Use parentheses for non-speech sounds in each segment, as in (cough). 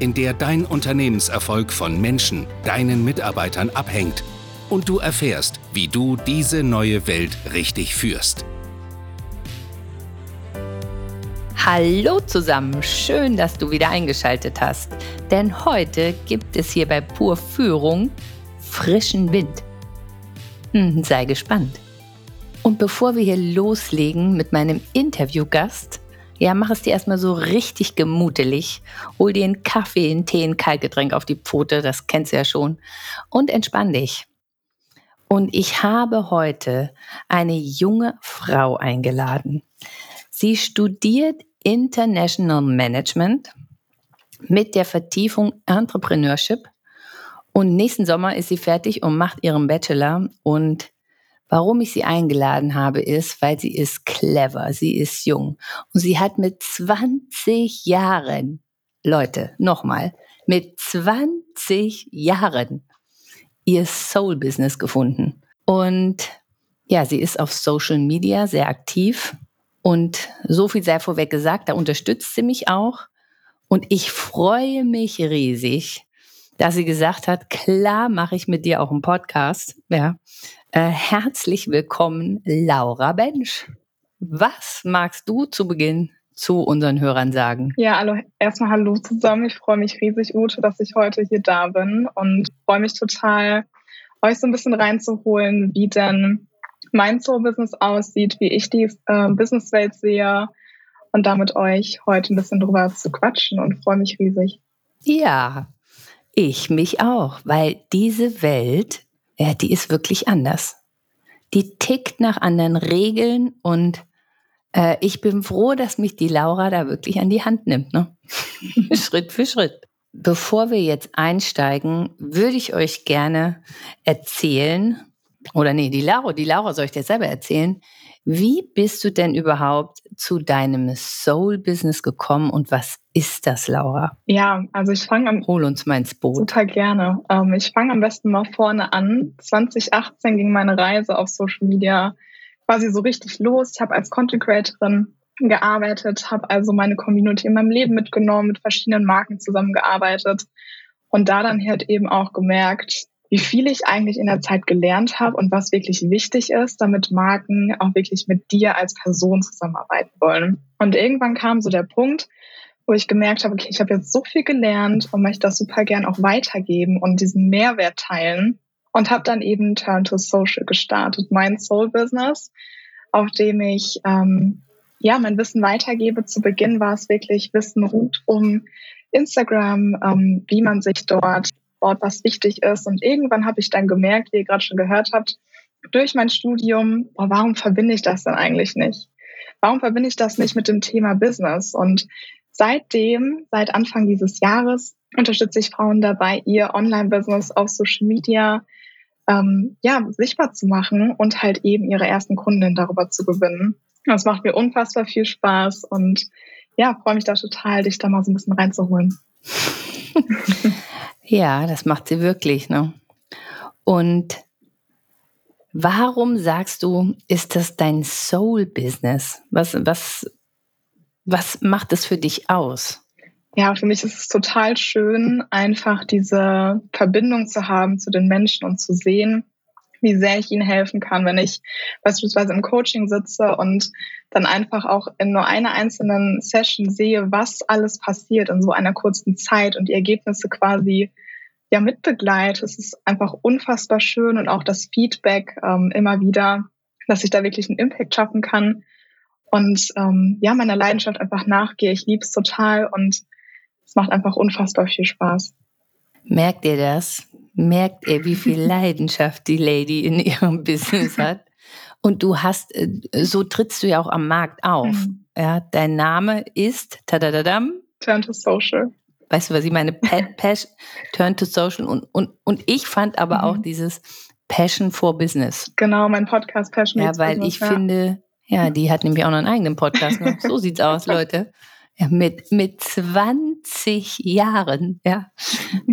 in der dein Unternehmenserfolg von Menschen, deinen Mitarbeitern abhängt und du erfährst, wie du diese neue Welt richtig führst. Hallo zusammen, schön, dass du wieder eingeschaltet hast. Denn heute gibt es hier bei Pur Führung frischen Wind. Hm, sei gespannt. Und bevor wir hier loslegen mit meinem Interviewgast, ja, mach es dir erstmal so richtig gemutelig. Hol dir einen Kaffee, einen Tee, ein Kaltgetränk auf die Pfote, das kennst du ja schon. Und entspann dich. Und ich habe heute eine junge Frau eingeladen. Sie studiert International Management mit der Vertiefung Entrepreneurship. Und nächsten Sommer ist sie fertig und macht ihren Bachelor. Und Warum ich sie eingeladen habe, ist, weil sie ist clever, sie ist jung und sie hat mit 20 Jahren, Leute, nochmal, mit 20 Jahren ihr Soul-Business gefunden. Und ja, sie ist auf Social Media sehr aktiv und so viel sei vorweg gesagt, da unterstützt sie mich auch. Und ich freue mich riesig, dass sie gesagt hat, klar mache ich mit dir auch einen Podcast. Ja, äh, herzlich willkommen, Laura Bensch. Was magst du zu Beginn zu unseren Hörern sagen? Ja, hallo, erstmal hallo zusammen. Ich freue mich riesig, Ute, dass ich heute hier da bin und freue mich total, euch so ein bisschen reinzuholen, wie denn mein Zoo-Business aussieht, wie ich die äh, Businesswelt sehe und damit euch heute ein bisschen drüber zu quatschen und freue mich riesig. Ja, ich mich auch, weil diese Welt ja, die ist wirklich anders. Die tickt nach anderen Regeln und äh, ich bin froh, dass mich die Laura da wirklich an die Hand nimmt, ne? (laughs) Schritt für Schritt. Bevor wir jetzt einsteigen, würde ich euch gerne erzählen, oder nee, die Laura, die Laura soll ich dir selber erzählen, wie bist du denn überhaupt zu deinem Soul-Business gekommen und was ist das, Laura? Ja, also ich fange am. Hol uns mal ins Boot. Super gerne. Ähm, ich fange am besten mal vorne an. 2018 ging meine Reise auf Social Media quasi so richtig los. Ich habe als Content Creatorin gearbeitet, habe also meine Community in meinem Leben mitgenommen, mit verschiedenen Marken zusammengearbeitet und da dann halt eben auch gemerkt, wie viel ich eigentlich in der Zeit gelernt habe und was wirklich wichtig ist, damit Marken auch wirklich mit dir als Person zusammenarbeiten wollen. Und irgendwann kam so der Punkt, wo ich gemerkt habe, okay, ich habe jetzt so viel gelernt und möchte das super gern auch weitergeben und diesen Mehrwert teilen und habe dann eben Turn to Social gestartet, mein Soul Business, auf dem ich ähm, ja mein Wissen weitergebe. Zu Beginn war es wirklich Wissen rund um Instagram, ähm, wie man sich dort Sport, was wichtig ist. Und irgendwann habe ich dann gemerkt, wie ihr gerade schon gehört habt, durch mein Studium, boah, warum verbinde ich das denn eigentlich nicht? Warum verbinde ich das nicht mit dem Thema Business? Und seitdem, seit Anfang dieses Jahres, unterstütze ich Frauen dabei, ihr Online-Business auf Social Media ähm, ja, sichtbar zu machen und halt eben ihre ersten Kunden darüber zu gewinnen. Das macht mir unfassbar viel Spaß und ja, freue mich da total, dich da mal so ein bisschen reinzuholen. (laughs) Ja, das macht sie wirklich. Ne? Und warum sagst du, ist das dein Soul-Business? Was, was, was macht es für dich aus? Ja, für mich ist es total schön, einfach diese Verbindung zu haben zu den Menschen und zu sehen, wie sehr ich ihnen helfen kann, wenn ich beispielsweise im Coaching sitze und dann einfach auch in nur einer einzelnen Session sehe, was alles passiert in so einer kurzen Zeit und die Ergebnisse quasi ja mitbegleite. Es ist einfach unfassbar schön und auch das Feedback ähm, immer wieder, dass ich da wirklich einen Impact schaffen kann und ähm, ja, meiner Leidenschaft einfach nachgehe. Ich liebe es total und es macht einfach unfassbar viel Spaß. Merkt ihr das? Merkt ihr, wie viel (laughs) Leidenschaft die Lady in ihrem (laughs) Business hat. Und du hast, äh, so trittst du ja auch am Markt auf. Mhm. Ja, dein Name ist tadadadam. Turn to Social. Weißt du, was ich meine? Pa (laughs) Passion, Turn to Social. Und, und, und ich fand aber mhm. auch dieses Passion for Business. Genau, mein Podcast Passion Ja, weil Business, ich ja. finde, ja, die hat nämlich auch noch einen eigenen Podcast. Ne? So sieht's aus, Leute. Ja, mit, mit 20 Jahren, ja.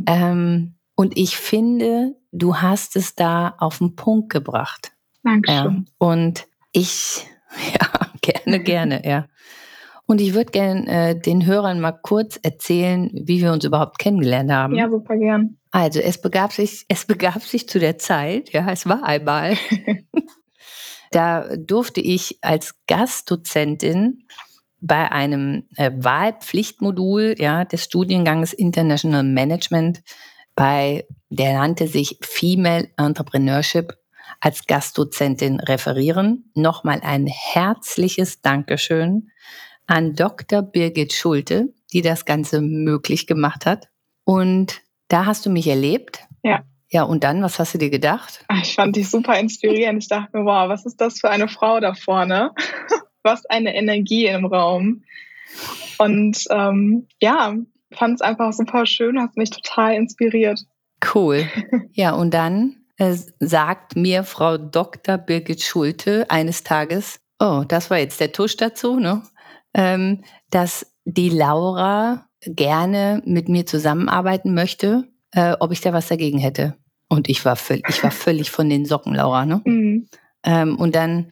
ähm, und ich finde, du hast es da auf den Punkt gebracht. Dankeschön. Ja. Und ich, (laughs) ja, gerne, gerne, (laughs) ja. Und ich würde gerne äh, den Hörern mal kurz erzählen, wie wir uns überhaupt kennengelernt haben. Ja, super gern. Also es begab sich, (laughs) es begab sich zu der Zeit, ja, es war einmal, da durfte ich als Gastdozentin bei einem äh, Wahlpflichtmodul ja, des Studienganges International Management bei, der nannte sich Female Entrepreneurship, als Gastdozentin referieren. Nochmal ein herzliches Dankeschön an Dr. Birgit Schulte, die das Ganze möglich gemacht hat. Und da hast du mich erlebt. Ja. Ja, und dann, was hast du dir gedacht? Ich fand dich super inspirierend. Ich dachte mir, wow, was ist das für eine Frau da vorne? (laughs) was eine Energie im Raum. Und ähm, ja, fand es einfach super schön, hat mich total inspiriert. Cool. (laughs) Ja, und dann äh, sagt mir Frau Dr. Birgit Schulte eines Tages, oh, das war jetzt der Tusch dazu, ne? Ähm, dass die Laura gerne mit mir zusammenarbeiten möchte, äh, ob ich da was dagegen hätte. Und ich war, völlig, ich war völlig von den Socken, Laura. Ne? Mhm. Ähm, und dann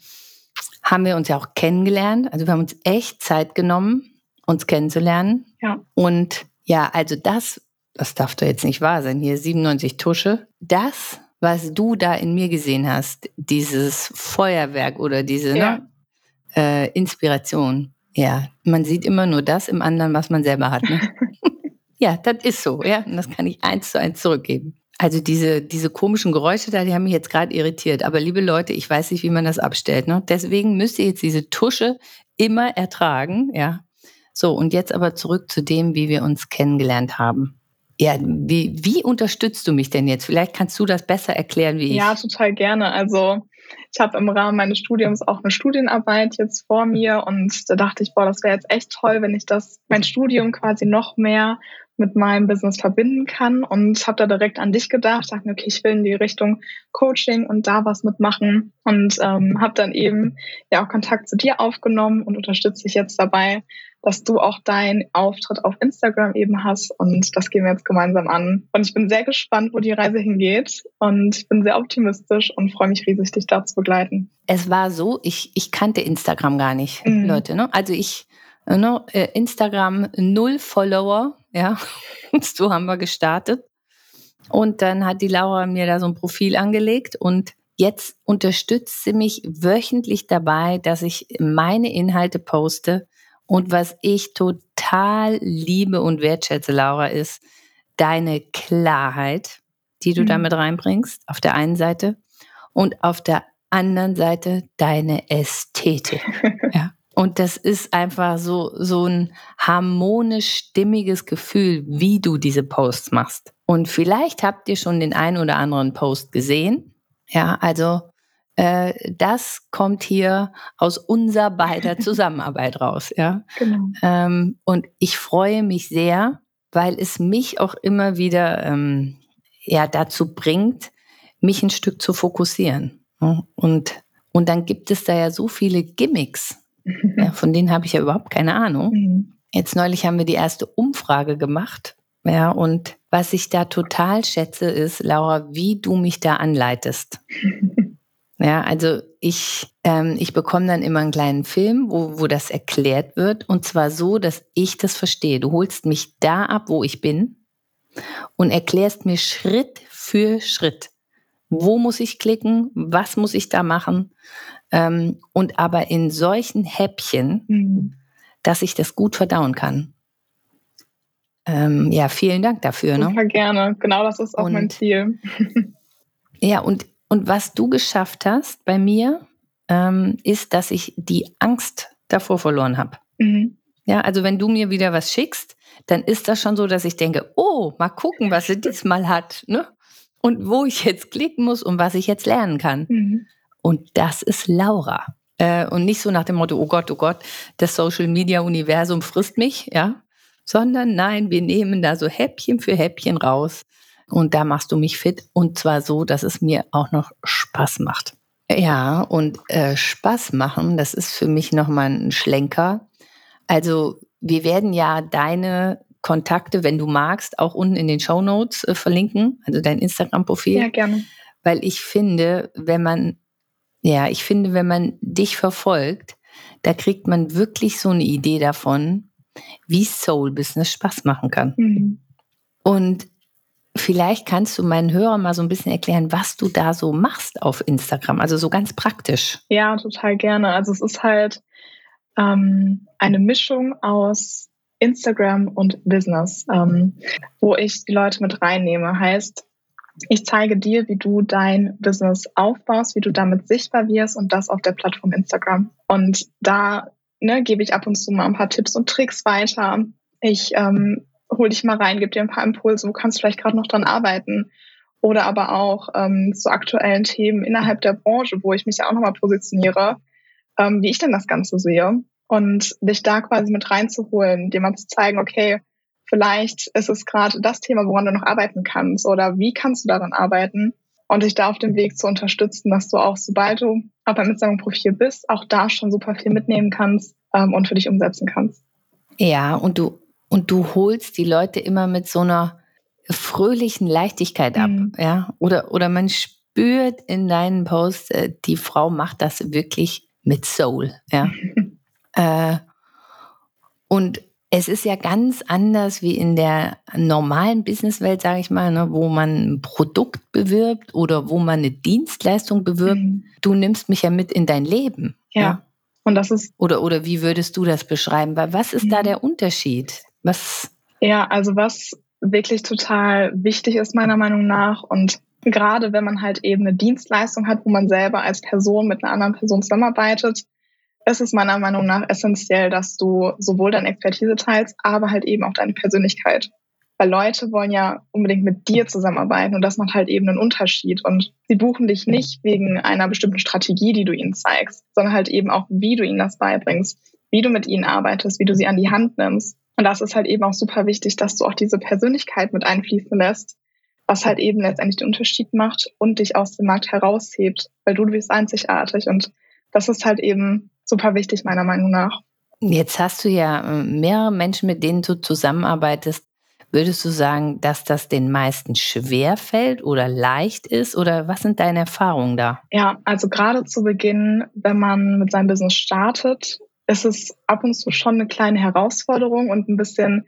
haben wir uns ja auch kennengelernt. Also wir haben uns echt Zeit genommen, uns kennenzulernen. Ja. Und ja, also das, das darf doch jetzt nicht wahr sein, hier 97 Tusche. Das, was du da in mir gesehen hast, dieses Feuerwerk oder diese ja. ne, äh, Inspiration, ja, man sieht immer nur das im anderen, was man selber hat. Ne? (laughs) ja, das ist so, ja. Und das kann ich eins zu eins zurückgeben. Also diese, diese komischen Geräusche da, die haben mich jetzt gerade irritiert. Aber liebe Leute, ich weiß nicht, wie man das abstellt. Ne? Deswegen müsst ihr jetzt diese Tusche immer ertragen, ja. So, und jetzt aber zurück zu dem, wie wir uns kennengelernt haben. Ja, wie, wie unterstützt du mich denn jetzt? Vielleicht kannst du das besser erklären wie ich. Ja, total gerne. Also ich habe im Rahmen meines Studiums auch eine Studienarbeit jetzt vor mir und da dachte ich, boah, das wäre jetzt echt toll, wenn ich das, mein Studium quasi noch mehr mit meinem Business verbinden kann und habe da direkt an dich gedacht, dachte mir, okay, ich will in die Richtung Coaching und da was mitmachen und ähm, habe dann eben ja auch Kontakt zu dir aufgenommen und unterstütze dich jetzt dabei, dass du auch deinen Auftritt auf Instagram eben hast und das gehen wir jetzt gemeinsam an. Und ich bin sehr gespannt, wo die Reise hingeht und bin sehr optimistisch und freue mich riesig, dich da zu begleiten. Es war so, ich, ich kannte Instagram gar nicht, mhm. Leute. Ne? Also ich, ne, Instagram null Follower, ja, (laughs) so haben wir gestartet. Und dann hat die Laura mir da so ein Profil angelegt und jetzt unterstützt sie mich wöchentlich dabei, dass ich meine Inhalte poste. Und was ich total liebe und wertschätze, Laura, ist deine Klarheit, die du mhm. damit reinbringst, auf der einen Seite. Und auf der anderen Seite deine Ästhetik. (laughs) ja. Und das ist einfach so, so ein harmonisch stimmiges Gefühl, wie du diese Posts machst. Und vielleicht habt ihr schon den einen oder anderen Post gesehen. Ja, also äh, das kommt hier aus unserer beider (laughs) Zusammenarbeit raus. Ja, genau. Ähm, und ich freue mich sehr, weil es mich auch immer wieder ähm, ja dazu bringt, mich ein Stück zu fokussieren. Und und dann gibt es da ja so viele Gimmicks (laughs) ja, von denen habe ich ja überhaupt keine Ahnung. Mhm. Jetzt neulich haben wir die erste Umfrage gemacht. Ja, und was ich da total schätze, ist, Laura, wie du mich da anleitest. (laughs) ja, also ich, ähm, ich bekomme dann immer einen kleinen Film, wo, wo das erklärt wird. Und zwar so, dass ich das verstehe. Du holst mich da ab, wo ich bin und erklärst mir Schritt für Schritt. Wo muss ich klicken? Was muss ich da machen? Ähm, und aber in solchen Häppchen, mhm. dass ich das gut verdauen kann. Ähm, ja, vielen Dank dafür. Ne? Super ne? gerne. Genau das ist auch und, mein Ziel. ja, und, und was du geschafft hast bei mir, ähm, ist, dass ich die Angst davor verloren habe. Mhm. Ja, also wenn du mir wieder was schickst, dann ist das schon so, dass ich denke, oh, mal gucken, was sie (laughs) diesmal hat, ne? Und wo ich jetzt klicken muss und was ich jetzt lernen kann. Mhm. Und das ist Laura. Äh, und nicht so nach dem Motto, oh Gott, oh Gott, das Social Media Universum frisst mich, ja. sondern nein, wir nehmen da so Häppchen für Häppchen raus. Und da machst du mich fit und zwar so, dass es mir auch noch Spaß macht. Ja, und äh, Spaß machen, das ist für mich nochmal ein Schlenker. Also wir werden ja deine Kontakte, wenn du magst, auch unten in den Show Notes äh, verlinken, also dein Instagram-Profil. Ja, gerne. Weil ich finde, wenn man, ja, ich finde, wenn man dich verfolgt, da kriegt man wirklich so eine Idee davon, wie Soul Business Spaß machen kann. Mhm. Und vielleicht kannst du meinen Hörern mal so ein bisschen erklären, was du da so machst auf Instagram, also so ganz praktisch. Ja, total gerne. Also es ist halt ähm, eine Mischung aus Instagram und Business, ähm, wo ich die Leute mit reinnehme. Heißt, ich zeige dir, wie du dein Business aufbaust, wie du damit sichtbar wirst und das auf der Plattform Instagram. Und da ne, gebe ich ab und zu mal ein paar Tipps und Tricks weiter. Ich ähm, hole dich mal rein, gebe dir ein paar Impulse, wo kannst du vielleicht gerade noch dran arbeiten. Oder aber auch ähm, zu aktuellen Themen innerhalb der Branche, wo ich mich ja auch nochmal positioniere, ähm, wie ich denn das Ganze sehe. Und dich da quasi mit reinzuholen, dir mal zu zeigen, okay, vielleicht ist es gerade das Thema, woran du noch arbeiten kannst oder wie kannst du daran arbeiten und dich da auf dem Weg zu unterstützen, dass du auch, sobald du auf deinem Instagram-Profil bist, auch da schon super viel mitnehmen kannst ähm, und für dich umsetzen kannst. Ja, und du, und du holst die Leute immer mit so einer fröhlichen Leichtigkeit ab, mhm. ja, oder, oder man spürt in deinen Posts, äh, die Frau macht das wirklich mit Soul, ja. (laughs) äh, und es ist ja ganz anders wie in der normalen Businesswelt, sage ich mal, ne, wo man ein Produkt bewirbt oder wo man eine Dienstleistung bewirbt. Mhm. Du nimmst mich ja mit in dein Leben. Ja. ja. Und das ist. Oder, oder wie würdest du das beschreiben? Was ist mhm. da der Unterschied? Was? Ja, also was wirklich total wichtig ist, meiner Meinung nach. Und gerade wenn man halt eben eine Dienstleistung hat, wo man selber als Person mit einer anderen Person zusammenarbeitet, es ist meiner Meinung nach essentiell, dass du sowohl deine Expertise teilst, aber halt eben auch deine Persönlichkeit. Weil Leute wollen ja unbedingt mit dir zusammenarbeiten und das macht halt eben einen Unterschied. Und sie buchen dich nicht wegen einer bestimmten Strategie, die du ihnen zeigst, sondern halt eben auch, wie du ihnen das beibringst, wie du mit ihnen arbeitest, wie du sie an die Hand nimmst. Und das ist halt eben auch super wichtig, dass du auch diese Persönlichkeit mit einfließen lässt, was halt eben letztendlich den Unterschied macht und dich aus dem Markt heraushebt, weil du, bist einzigartig. Und das ist halt eben super wichtig, meiner Meinung nach. Jetzt hast du ja äh, mehrere Menschen, mit denen du zusammenarbeitest. Würdest du sagen, dass das den meisten schwer fällt oder leicht ist? Oder was sind deine Erfahrungen da? Ja, also gerade zu Beginn, wenn man mit seinem Business startet, ist es ab und zu schon eine kleine Herausforderung und ein bisschen, ein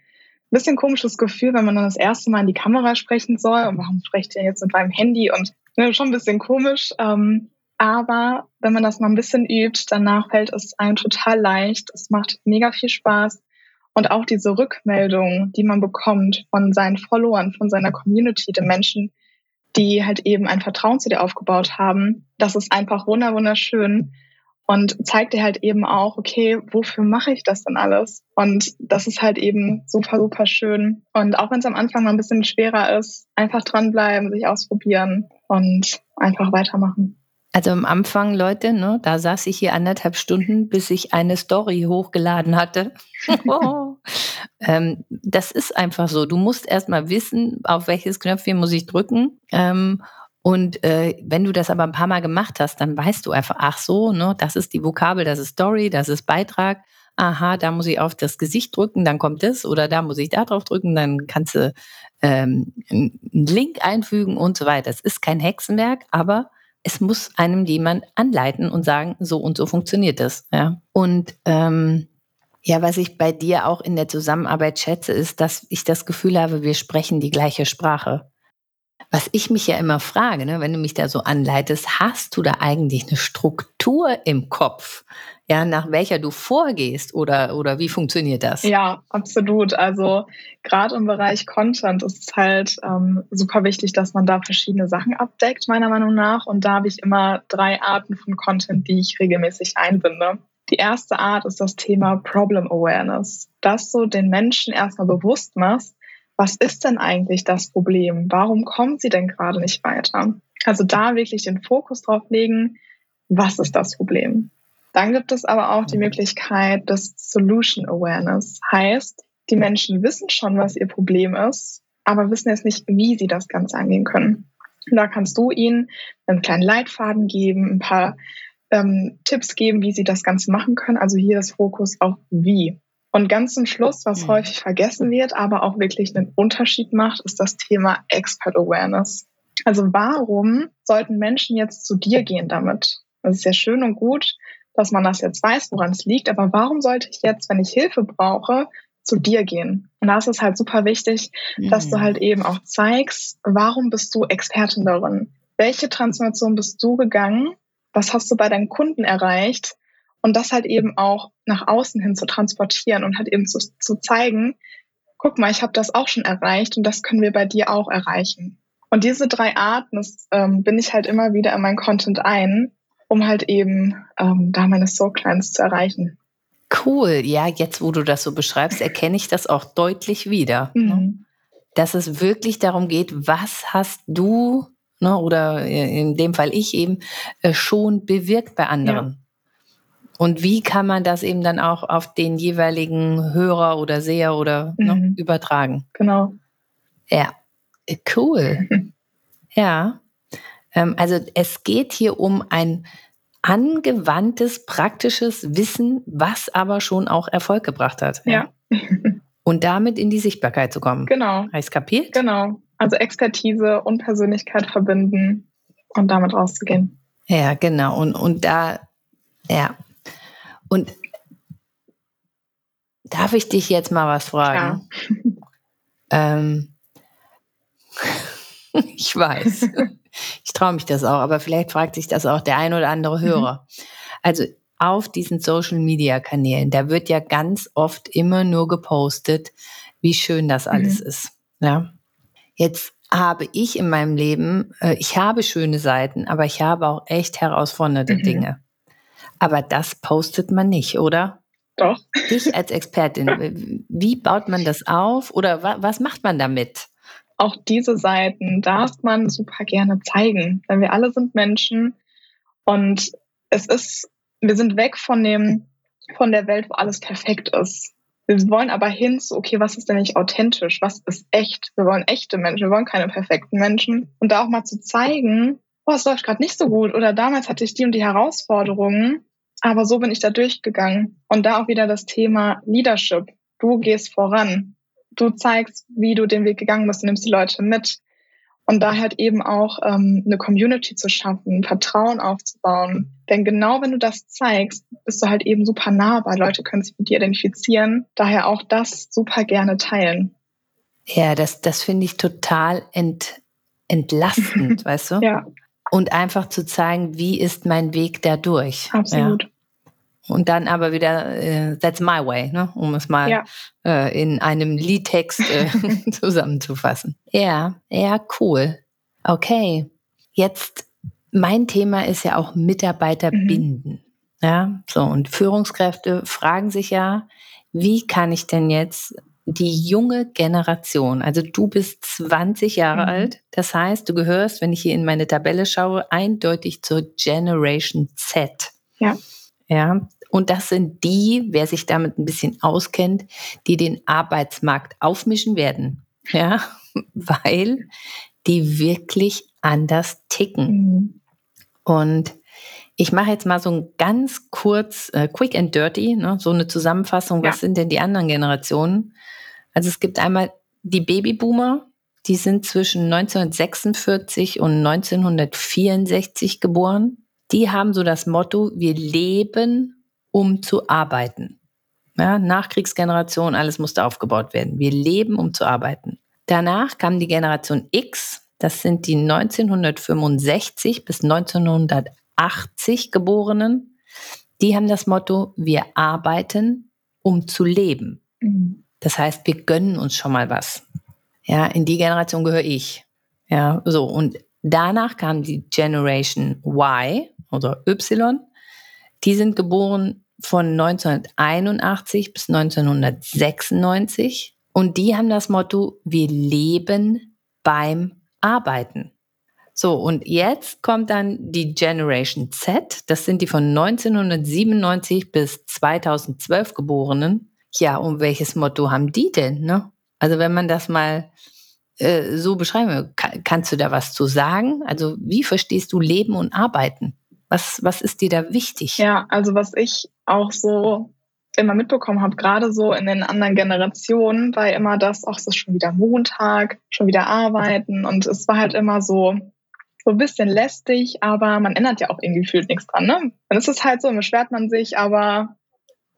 bisschen komisches Gefühl, wenn man dann das erste Mal in die Kamera sprechen soll. Und warum sprecht ihr jetzt mit meinem Handy? Und ne, schon ein bisschen komisch. Ähm, aber wenn man das mal ein bisschen übt, danach fällt es einem total leicht. Es macht mega viel Spaß. Und auch diese Rückmeldung, die man bekommt von seinen Followern, von seiner Community, den Menschen, die halt eben ein Vertrauen zu dir aufgebaut haben, das ist einfach wunderschön und zeigt dir halt eben auch, okay, wofür mache ich das denn alles? Und das ist halt eben super, super schön. Und auch wenn es am Anfang mal ein bisschen schwerer ist, einfach dranbleiben, sich ausprobieren und einfach weitermachen. Also am Anfang, Leute, ne, da saß ich hier anderthalb Stunden, bis ich eine Story hochgeladen hatte. (laughs) ähm, das ist einfach so. Du musst erst mal wissen, auf welches Knöpfchen muss ich drücken. Ähm, und äh, wenn du das aber ein paar Mal gemacht hast, dann weißt du einfach, ach so, ne, das ist die Vokabel, das ist Story, das ist Beitrag. Aha, da muss ich auf das Gesicht drücken, dann kommt das. Oder da muss ich da drauf drücken, dann kannst du ähm, einen Link einfügen und so weiter. Das ist kein Hexenwerk, aber es muss einem jemand anleiten und sagen, so und so funktioniert das. Ja. Und ähm, ja, was ich bei dir auch in der Zusammenarbeit schätze, ist, dass ich das Gefühl habe, wir sprechen die gleiche Sprache. Was ich mich ja immer frage, ne, wenn du mich da so anleitest, hast du da eigentlich eine Struktur im Kopf, ja, nach welcher du vorgehst oder, oder wie funktioniert das? Ja, absolut. Also gerade im Bereich Content ist es halt ähm, super wichtig, dass man da verschiedene Sachen abdeckt, meiner Meinung nach. Und da habe ich immer drei Arten von Content, die ich regelmäßig einbinde. Die erste Art ist das Thema Problem Awareness, dass du den Menschen erstmal bewusst machst, was ist denn eigentlich das Problem? Warum kommen sie denn gerade nicht weiter? Also da wirklich den Fokus drauf legen, was ist das Problem? Dann gibt es aber auch die Möglichkeit des Solution Awareness. Heißt, die Menschen wissen schon, was ihr Problem ist, aber wissen jetzt nicht, wie sie das Ganze angehen können. Und da kannst du ihnen einen kleinen Leitfaden geben, ein paar ähm, Tipps geben, wie sie das Ganze machen können. Also hier ist Fokus auf wie. Und ganz zum Schluss, was mhm. häufig vergessen wird, aber auch wirklich einen Unterschied macht, ist das Thema Expert Awareness. Also warum sollten Menschen jetzt zu dir gehen damit? Das ist ja schön und gut, dass man das jetzt weiß, woran es liegt, aber warum sollte ich jetzt, wenn ich Hilfe brauche, zu dir gehen? Und da ist es halt super wichtig, mhm. dass du mhm. halt eben auch zeigst, warum bist du Expertin darin? Welche Transformation bist du gegangen? Was hast du bei deinen Kunden erreicht? Und das halt eben auch nach außen hin zu transportieren und halt eben zu, zu zeigen, guck mal, ich habe das auch schon erreicht und das können wir bei dir auch erreichen. Und diese drei Arten, das ähm, bin ich halt immer wieder in mein Content ein, um halt eben ähm, da meine Soul Clients zu erreichen. Cool. Ja, jetzt, wo du das so beschreibst, erkenne ich das auch deutlich wieder. Ne? Mhm. Dass es wirklich darum geht, was hast du, ne, oder in dem Fall ich eben, äh, schon bewirkt bei anderen. Ja. Und wie kann man das eben dann auch auf den jeweiligen Hörer oder Seher oder ne, mhm. ne, übertragen? Genau. Ja, cool. (laughs) ja. Ähm, also es geht hier um ein angewandtes, praktisches Wissen, was aber schon auch Erfolg gebracht hat. Ja. (laughs) Und damit in die Sichtbarkeit zu kommen. Genau. Heißt kapiert? Genau. Also Expertise und Persönlichkeit verbinden und damit rauszugehen. Ja, genau. Und, und da, ja. Und darf ich dich jetzt mal was fragen? Ja. ähm, (laughs) ich weiß. Ich traue mich das auch, aber vielleicht fragt sich das auch der ein oder andere mhm. Hörer. Mhm. Also auf diesen Social Media Kanälen, da wird ja ganz oft immer nur gepostet, wie schön das alles mhm. ist. Ja. Jetzt habe ich in meinem Leben, äh, ich habe schöne Seiten, aber ich habe auch echt herausfordernde mhm. Dinge. Aber das postet man nicht, oder? Doch. Ich als Expertin, (laughs) wie baut man das auf oder wa was macht man damit? auch diese Seiten darf man super gerne zeigen, denn wir alle sind Menschen und es ist, wir sind weg von dem, von der Welt, wo alles perfekt ist. Wir wollen aber hin zu, okay, was ist denn nicht authentisch? Was ist echt? Wir wollen echte Menschen, wir wollen keine perfekten Menschen. Und da auch mal zu zeigen, oh, es läuft gerade nicht so gut oder damals hatte ich die und die Herausforderungen, aber so bin ich da durchgegangen. Und da auch wieder das Thema Leadership. Du gehst voran du zeigst, wie du den Weg gegangen bist, du nimmst die Leute mit. Und da halt eben auch ähm, eine Community zu schaffen, Vertrauen aufzubauen. Denn genau wenn du das zeigst, bist du halt eben super nahbar. Leute können sich mit dir identifizieren. Daher auch das super gerne teilen. Ja, das, das finde ich total ent, entlastend, (laughs) weißt du? Ja. Und einfach zu zeigen, wie ist mein Weg dadurch. Absolut. Ja. Und dann aber wieder, äh, that's my way, ne? um es mal ja. äh, in einem Liedtext äh, (laughs) (laughs) zusammenzufassen. Ja, ja, cool. Okay, jetzt mein Thema ist ja auch Mitarbeiter mhm. binden. Ja, so und Führungskräfte fragen sich ja, wie kann ich denn jetzt die junge Generation, also du bist 20 Jahre mhm. alt, das heißt, du gehörst, wenn ich hier in meine Tabelle schaue, eindeutig zur Generation Z. Ja. Ja, und das sind die, wer sich damit ein bisschen auskennt, die den Arbeitsmarkt aufmischen werden. Ja, (laughs) weil die wirklich anders ticken. Mhm. Und ich mache jetzt mal so ein ganz kurz, äh, quick and dirty, ne, so eine Zusammenfassung. Was ja. sind denn die anderen Generationen? Also es gibt einmal die Babyboomer, die sind zwischen 1946 und 1964 geboren. Die haben so das Motto, wir leben um zu arbeiten. Ja, Nachkriegsgeneration, alles musste aufgebaut werden. Wir leben, um zu arbeiten. Danach kam die Generation X, das sind die 1965 bis 1980 Geborenen. Die haben das Motto, wir arbeiten, um zu leben. Mhm. Das heißt, wir gönnen uns schon mal was. Ja, in die Generation gehöre ich. Ja, so. Und danach kam die Generation Y oder Y. Die sind geboren von 1981 bis 1996 und die haben das Motto, wir leben beim Arbeiten. So, und jetzt kommt dann die Generation Z, das sind die von 1997 bis 2012 Geborenen. Ja, und welches Motto haben die denn? Ne? Also wenn man das mal äh, so beschreiben will, kann, kannst du da was zu sagen? Also wie verstehst du Leben und Arbeiten? Was, was ist dir da wichtig? Ja, also was ich auch so immer mitbekommen habe, gerade so in den anderen Generationen, war immer das, auch so schon wieder Montag, schon wieder arbeiten. Und es war halt immer so, so ein bisschen lästig, aber man ändert ja auch irgendwie gefühlt nichts dran. Ne? Dann ist es halt so, beschwert man sich, aber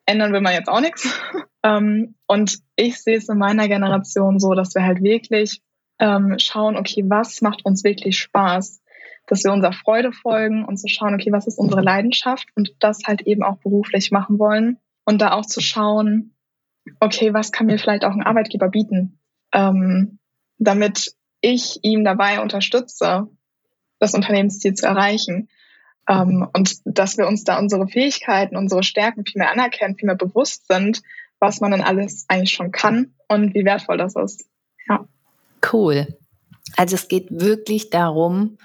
ändern will man jetzt auch nichts. (laughs) Ähm, und ich sehe es in meiner Generation so, dass wir halt wirklich ähm, schauen, okay, was macht uns wirklich Spaß? Dass wir unserer Freude folgen und zu schauen, okay, was ist unsere Leidenschaft und das halt eben auch beruflich machen wollen. Und da auch zu schauen, okay, was kann mir vielleicht auch ein Arbeitgeber bieten, ähm, damit ich ihm dabei unterstütze, das Unternehmensziel zu erreichen. Ähm, und dass wir uns da unsere Fähigkeiten, unsere Stärken viel mehr anerkennen, viel mehr bewusst sind, was man dann alles eigentlich schon kann und wie wertvoll das ist. Ja. Cool. Also es geht wirklich darum,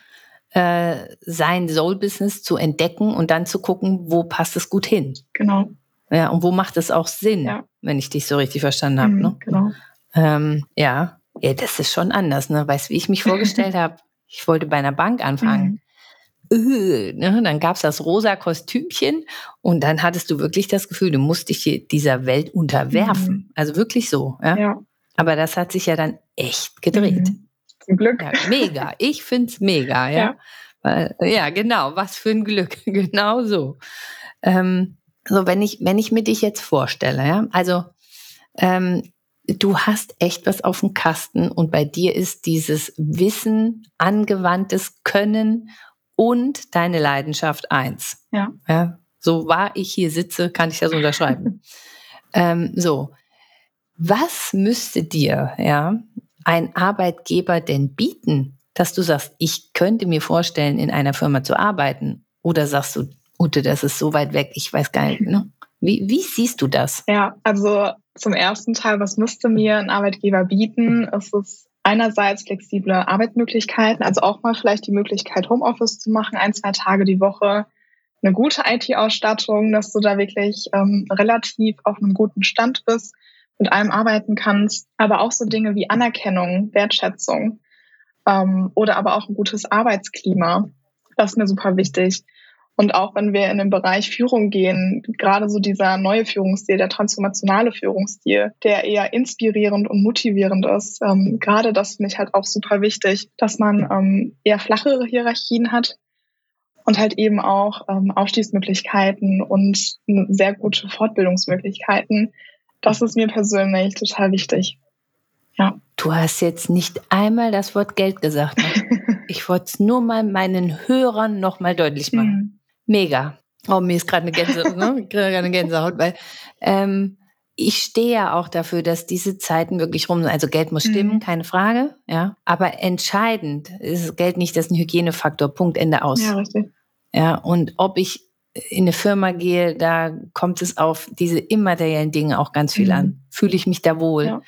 äh, sein Soul-Business zu entdecken und dann zu gucken, wo passt es gut hin. Genau. Ja, und wo macht es auch Sinn, ja. wenn ich dich so richtig verstanden habe. Mhm, ne? Genau. Ähm, ja. ja, das ist schon anders. Ne? Weißt du, wie ich mich vorgestellt (laughs) habe? Ich wollte bei einer Bank anfangen. Mhm. Äh, ne? Dann gab es das rosa Kostümchen und dann hattest du wirklich das Gefühl, du musst dich dieser Welt unterwerfen. Mhm. Also wirklich so. Ja? ja? Aber das hat sich ja dann echt gedreht. Mhm. Zum Glück. Ja, mega. Ich finde es mega, ja. Ja. ja, genau. Was für ein Glück. (laughs) genau so. Ähm, so, wenn ich, wenn ich mir dich jetzt vorstelle, ja, also ähm, du hast echt was auf dem Kasten und bei dir ist dieses Wissen, angewandtes Können und deine Leidenschaft eins. Ja. ja so wahr ich hier sitze, kann ich das unterschreiben. (laughs) ähm, so, was müsste dir ja ein Arbeitgeber denn bieten, dass du sagst, ich könnte mir vorstellen, in einer Firma zu arbeiten? Oder sagst du, Ute, das ist so weit weg, ich weiß gar nicht. Ne? Wie, wie siehst du das? Ja, also zum ersten Teil, was müsste mir ein Arbeitgeber bieten? Es ist einerseits flexible Arbeitsmöglichkeiten, also auch mal vielleicht die Möglichkeit, Homeoffice zu machen, ein, zwei Tage die Woche, eine gute IT-Ausstattung, dass du da wirklich ähm, relativ auf einem guten Stand bist, mit allem arbeiten kannst, aber auch so Dinge wie Anerkennung, Wertschätzung ähm, oder aber auch ein gutes Arbeitsklima. Das ist mir super wichtig. Und auch wenn wir in den Bereich Führung gehen, gerade so dieser neue Führungsstil, der transformationale Führungsstil, der eher inspirierend und motivierend ist, ähm, gerade das finde ich halt auch super wichtig, dass man ähm, eher flachere Hierarchien hat und halt eben auch ähm, Aufstiegsmöglichkeiten und sehr gute Fortbildungsmöglichkeiten. Das ist mir persönlich total wichtig. Ja. Du hast jetzt nicht einmal das Wort Geld gesagt. Ne? (laughs) ich wollte es nur mal meinen Hörern noch mal deutlich machen. Mega. Oh, mir ist gerade eine, Gänse, ne? (laughs) eine Gänsehaut, weil ähm, ich stehe ja auch dafür, dass diese Zeiten wirklich rum sind. Also Geld muss stimmen, mhm. keine Frage, ja. Aber entscheidend ist Geld nicht das ein Hygienefaktor. Punkt, Ende aus. Ja, richtig. Ja, und ob ich in eine Firma gehe, da kommt es auf diese immateriellen Dinge auch ganz viel mhm. an. Fühle ich mich da wohl? Ja.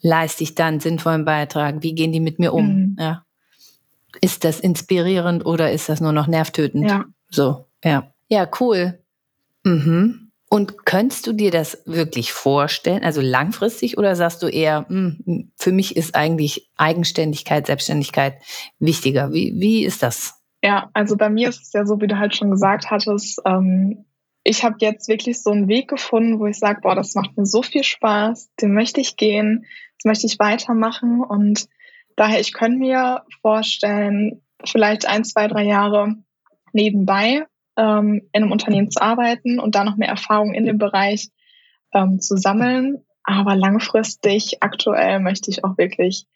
Leiste ich da einen sinnvollen Beitrag? Wie gehen die mit mir um? Mhm. Ja. Ist das inspirierend oder ist das nur noch nervtötend? Ja. So, ja. Ja, cool. Mhm. Und könntest du dir das wirklich vorstellen, also langfristig, oder sagst du eher, mh, hm, für mich ist eigentlich Eigenständigkeit, Selbstständigkeit wichtiger? Wie, wie ist das? Ja, also bei mir ist es ja so, wie du halt schon gesagt hattest, ähm, ich habe jetzt wirklich so einen Weg gefunden, wo ich sage, boah, das macht mir so viel Spaß, den möchte ich gehen, das möchte ich weitermachen und daher, ich könnte mir vorstellen, vielleicht ein, zwei, drei Jahre nebenbei ähm, in einem Unternehmen zu arbeiten und da noch mehr Erfahrung in dem Bereich ähm, zu sammeln. Aber langfristig, aktuell möchte ich auch wirklich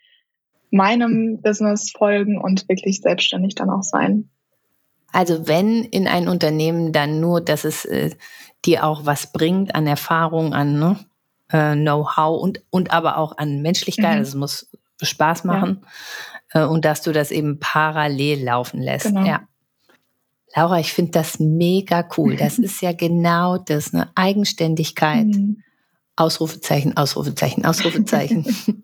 meinem Business folgen und wirklich selbstständig dann auch sein. Also wenn in ein Unternehmen dann nur, dass es äh, dir auch was bringt an Erfahrung, an ne, äh, Know-how und, und aber auch an Menschlichkeit, mhm. also es muss Spaß machen ja. äh, und dass du das eben parallel laufen lässt. Genau. Ja. Laura, ich finde das mega cool. Das (laughs) ist ja genau das, eine Eigenständigkeit. Mhm. Ausrufezeichen, Ausrufezeichen, Ausrufezeichen. (laughs)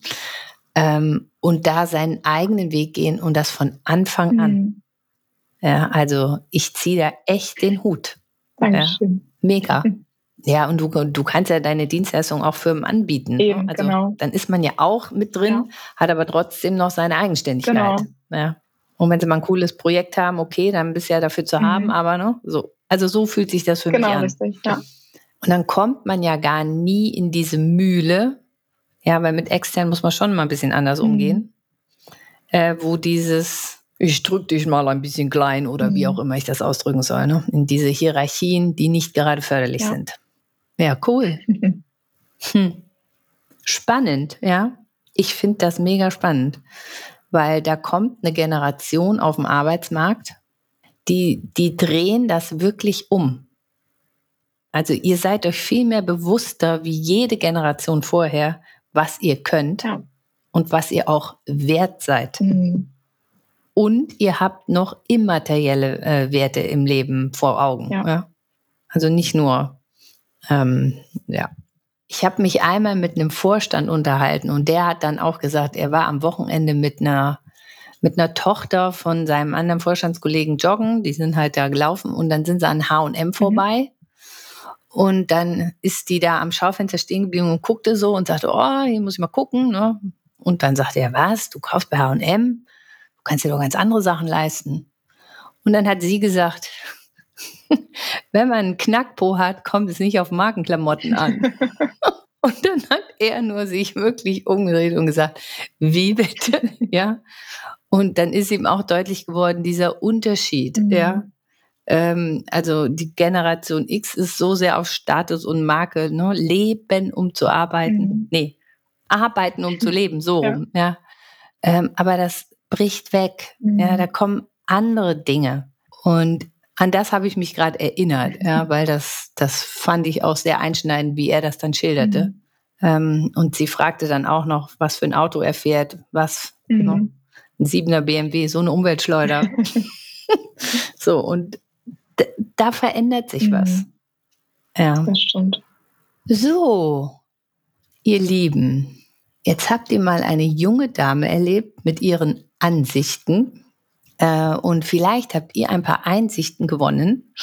ähm, und da seinen eigenen Weg gehen und das von Anfang an. Mhm. Ja, also ich ziehe da echt den Hut. Dankeschön. Ja, mega. (laughs) Ja, und du, du kannst ja deine Dienstleistung auch Firmen anbieten. Ne? Eben, also genau. dann ist man ja auch mit drin, ja. hat aber trotzdem noch seine Eigenständigkeit. Genau. Ja. Und wenn sie mal ein cooles Projekt haben, okay, dann bist du ja dafür zu mhm. haben, aber ne, so. Also so fühlt sich das für genau, mich an. Genau, richtig, ja. Und dann kommt man ja gar nie in diese Mühle, ja, weil mit extern muss man schon mal ein bisschen anders mhm. umgehen, äh, wo dieses, ich drück dich mal ein bisschen klein oder mhm. wie auch immer ich das ausdrücken soll, ne? in diese Hierarchien, die nicht gerade förderlich ja. sind. Ja, cool. (laughs) Hm. Spannend, ja. Ich finde das mega spannend, weil da kommt eine Generation auf dem Arbeitsmarkt, die, die drehen das wirklich um. Also ihr seid euch viel mehr bewusster wie jede Generation vorher, was ihr könnt ja. und was ihr auch wert seid. Mhm. Und ihr habt noch immaterielle äh, Werte im Leben vor Augen. Ja. ja? Also nicht nur ähm, ja. Ich habe mich einmal mit einem Vorstand unterhalten und der hat dann auch gesagt, er war am Wochenende mit einer mit einer Tochter von seinem anderen Vorstandskollegen joggen. Die sind halt da gelaufen und dann sind sie an H&M mhm. vorbei. Und dann ist die da am Schaufenster stehen geblieben und guckte so und sagte, oh, hier muss ich mal gucken. Ne? Und dann sagte er, was, du kaufst bei H&M? Du kannst dir doch ganz andere Sachen leisten. Und dann hat sie gesagt, (laughs) wenn man einen Knackpo hat, kommt es nicht auf Markenklamotten an. (laughs) Und dann hat er nur sich wirklich umgedreht und gesagt, wie bitte? (laughs) Ja. Und dann ist ihm auch deutlich geworden, dieser Unterschied, mhm. ja. Ähm, also die Generation X ist so sehr auf Status und Marke, ne? Leben, um zu arbeiten. Mhm. Nee, arbeiten, um zu leben, so ja. ja. Ähm, aber das bricht weg. Mhm. Ja, da kommen andere Dinge. Und an das habe ich mich gerade erinnert, ja, weil das, das fand ich auch sehr einschneidend, wie er das dann schilderte. Mhm. Ähm, und sie fragte dann auch noch, was für ein Auto er fährt, was, mhm. ne, ein siebener BMW, so eine Umweltschleuder. (laughs) (laughs) so, und da verändert sich mhm. was. Ja. Das stimmt. So, ihr Lieben, jetzt habt ihr mal eine junge Dame erlebt mit ihren Ansichten, äh, und vielleicht habt ihr ein paar Einsichten gewonnen,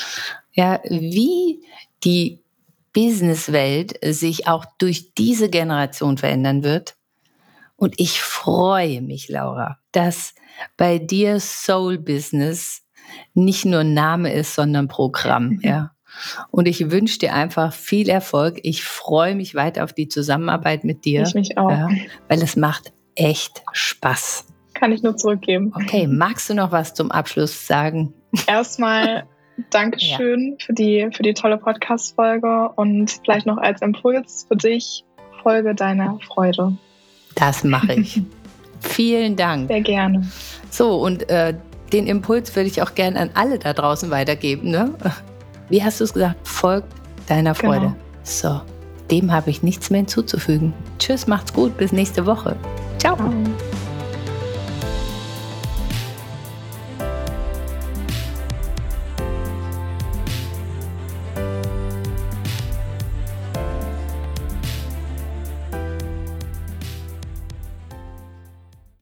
ja, wie die Businesswelt sich auch durch diese Generation verändern wird. Und ich freue mich, Laura, dass bei dir Soul Business nicht nur Name ist, sondern Programm, (laughs) ja. Und ich wünsche dir einfach viel Erfolg. Ich freue mich weiter auf die Zusammenarbeit mit dir. Ich mich auch. Ja, weil es macht echt Spaß. Kann ich nur zurückgeben. Okay, magst du noch was zum Abschluss sagen? Erstmal (laughs) Dankeschön ja. für, die, für die tolle Podcast-Folge und vielleicht noch als Impuls für dich, folge deiner Freude. Das mache ich. (laughs) Vielen Dank. Sehr gerne. So, und äh, den Impuls würde ich auch gerne an alle da draußen weitergeben. Ne? Wie hast du es gesagt? Folgt deiner Freude. Genau. So, dem habe ich nichts mehr hinzuzufügen. Tschüss, macht's gut, bis nächste Woche. Ciao. Ciao.